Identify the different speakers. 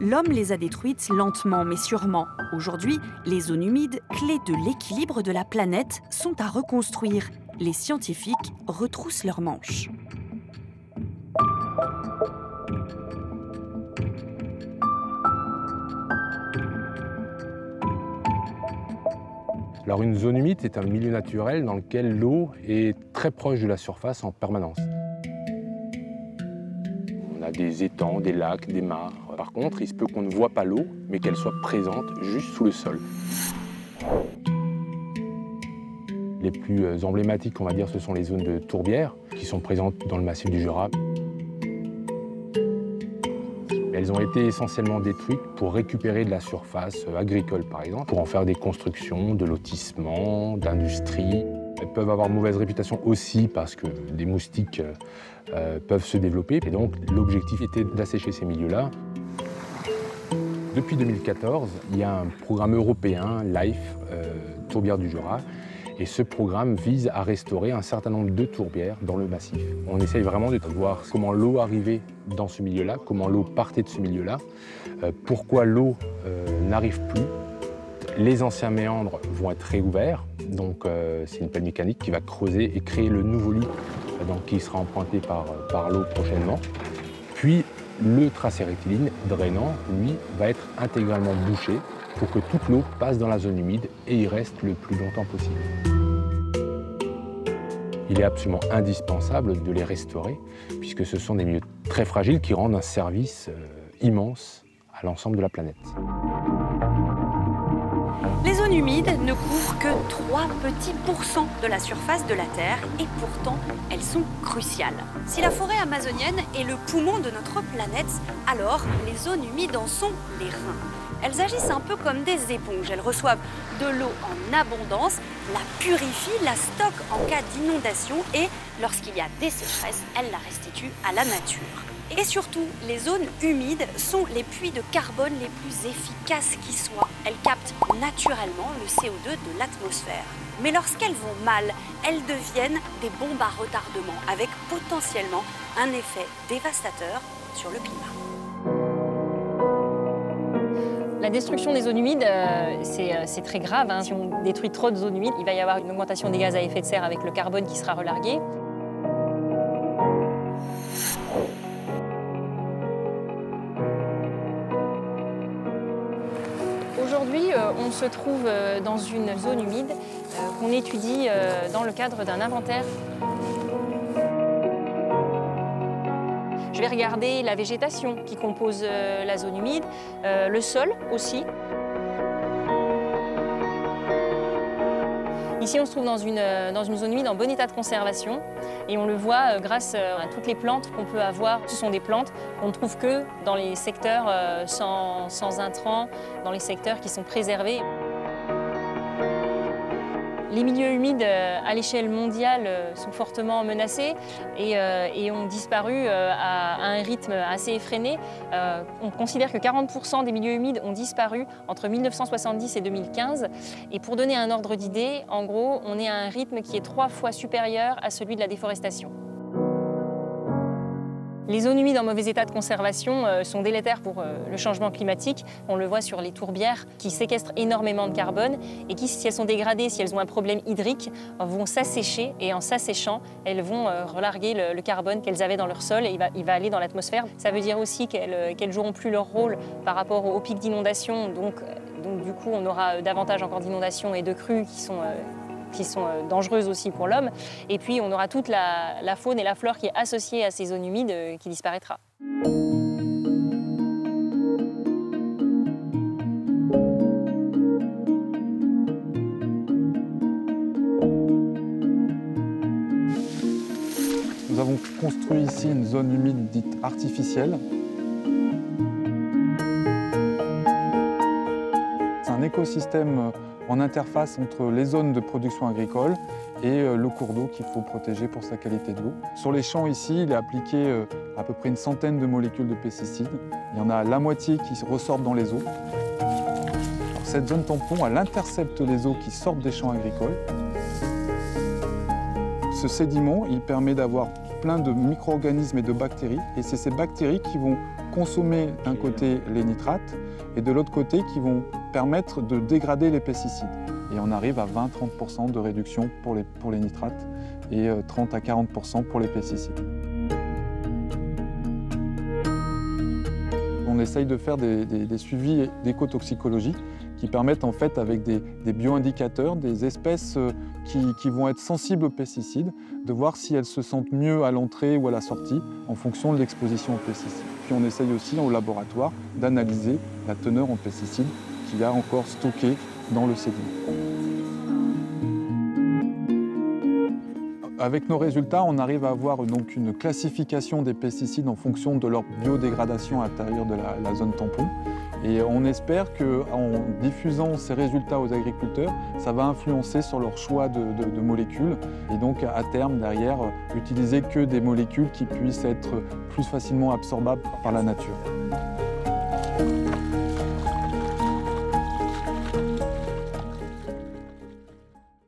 Speaker 1: l'homme les a détruites lentement mais sûrement. Aujourd'hui, les zones humides, clés de l'équilibre de la planète, sont à reconstruire. Les scientifiques retroussent leurs manches.
Speaker 2: Alors une zone humide est un milieu naturel dans lequel l'eau est très proche de la surface en permanence. On a des étangs, des lacs, des mares. Par contre, il se peut qu'on ne voit pas l'eau, mais qu'elle soit présente juste sous le sol. Les plus euh, emblématiques, on va dire, ce sont les zones de tourbières qui sont présentes dans le massif du Jura. Elles ont été essentiellement détruites pour récupérer de la surface euh, agricole, par exemple, pour en faire des constructions, de lotissements, d'industrie. Elles peuvent avoir mauvaise réputation aussi parce que des moustiques euh, peuvent se développer. Et donc, l'objectif était d'assécher ces milieux-là. Depuis 2014, il y a un programme européen, LIFE, Tourbière du Jura, et ce programme vise à restaurer un certain nombre de tourbières dans le massif. On essaye vraiment de voir comment l'eau arrivait dans ce milieu-là, comment l'eau partait de ce milieu-là, euh, pourquoi l'eau euh, n'arrive plus. Les anciens méandres vont être réouverts, donc euh, c'est une pelle mécanique qui va creuser et créer le nouveau lit qui sera emprunté par, par l'eau prochainement. Puis le tracé rectiligne drainant, lui, va être intégralement bouché pour que toute l'eau passe dans la zone humide et y reste le plus longtemps possible. Il est absolument indispensable de les restaurer puisque ce sont des milieux très fragiles qui rendent un service euh, immense à l'ensemble de la planète.
Speaker 1: Les zones humides ne couvrent que 3 petits pourcents de la surface de la Terre et pourtant elles sont cruciales. Si la forêt amazonienne est le poumon de notre planète, alors les zones humides en sont les reins. Elles agissent un peu comme des éponges. Elles reçoivent de l'eau en abondance, la purifient, la stockent en cas d'inondation et, lorsqu'il y a des sécheresses, elles la restituent à la nature. Et surtout, les zones humides sont les puits de carbone les plus efficaces qui soient. Elles captent naturellement le CO2 de l'atmosphère. Mais lorsqu'elles vont mal, elles deviennent des bombes à retardement avec potentiellement un effet dévastateur sur le climat.
Speaker 3: La destruction des zones humides, euh, euh, c'est très grave. Hein. Si on détruit trop de zones humides, il va y avoir une augmentation des gaz à effet de serre avec le carbone qui sera relargué. Aujourd'hui, euh, on se trouve dans une zone humide qu'on étudie dans le cadre d'un inventaire Je vais regarder la végétation qui compose euh, la zone humide, euh, le sol aussi. Ici, on se trouve dans une, euh, dans une, zone humide en bon état de conservation et on le voit grâce à toutes les plantes qu'on peut avoir. Ce sont des plantes qu'on ne trouve que dans les secteurs sans, sans intrants, dans les secteurs qui sont préservés. Les milieux humides euh, à l'échelle mondiale euh, sont fortement menacés et, euh, ont disparu à, un rythme assez effréné. on considère que 40% des milieux humides ont disparu entre 1970 et 2015. Et pour donner un ordre d'idée, en gros, on est à un rythme qui est trois fois supérieur à celui de la déforestation. Les zones humides en mauvais état de conservation euh, sont délétères pour euh, le changement climatique. On le voit sur les tourbières qui séquestrent énormément de carbone et qui, si elles sont dégradées, si elles ont un problème hydrique, vont s'assécher et en s'asséchant, elles vont euh, relarguer le, carbone qu'elles avaient dans leur sol et il va, aller dans l'atmosphère. Ça veut dire aussi qu'elles joueront plus leur rôle par rapport aux, pics d'inondation. Donc du coup, on aura davantage encore d'inondations et de crues qui sont qui sont euh, dangereuses aussi pour l'homme. Et puis on aura toute la, faune et la flore qui est associée à ces zones humides euh, qui disparaîtra.
Speaker 4: Nous avons construit ici une zone humide dite artificielle. C'est un écosystème euh, en interface entre les zones de production agricole et euh, le cours d'eau qu'il faut protéger pour sa qualité de l'eau. Sur les champs ici, il est appliqué euh, à peu près une centaine de molécules de pesticides. Il y en a la moitié qui ressortent dans les eaux. cette zone tampon, elle intercepte les eaux qui sortent des champs agricoles. Ce sédiment, il permet d'avoir plein de micro-organismes et de bactéries. Et c'est ces bactéries qui vont consommer d'un côté les nitrates et de l'autre côté qui vont permettre de dégrader les pesticides. Et on arrive à 20-30% de réduction pour les, pour les nitrates et 30 à 40% pour les pesticides. On essaye de faire des, des suivis d'écotoxicologie qui permettent en fait avec des, bioindicateurs, des espèces euh, qui, vont être sensibles aux pesticides, de voir si elles se sentent mieux à l'entrée ou à la sortie en fonction de l'exposition aux pesticides. Puis on essaye aussi au laboratoire d'analyser la teneur en pesticides qu'il a encore stocké dans le sédiment. Avec nos résultats, on arrive à avoir donc une classification des pesticides en fonction de leur biodégradation à l'intérieur de la, zone tampon. Et on espère qu'en diffusant ces résultats aux agriculteurs, ça va influencer sur leur choix de, de, molécules et donc à terme derrière utiliser que des molécules qui puissent être plus facilement absorbables par la nature.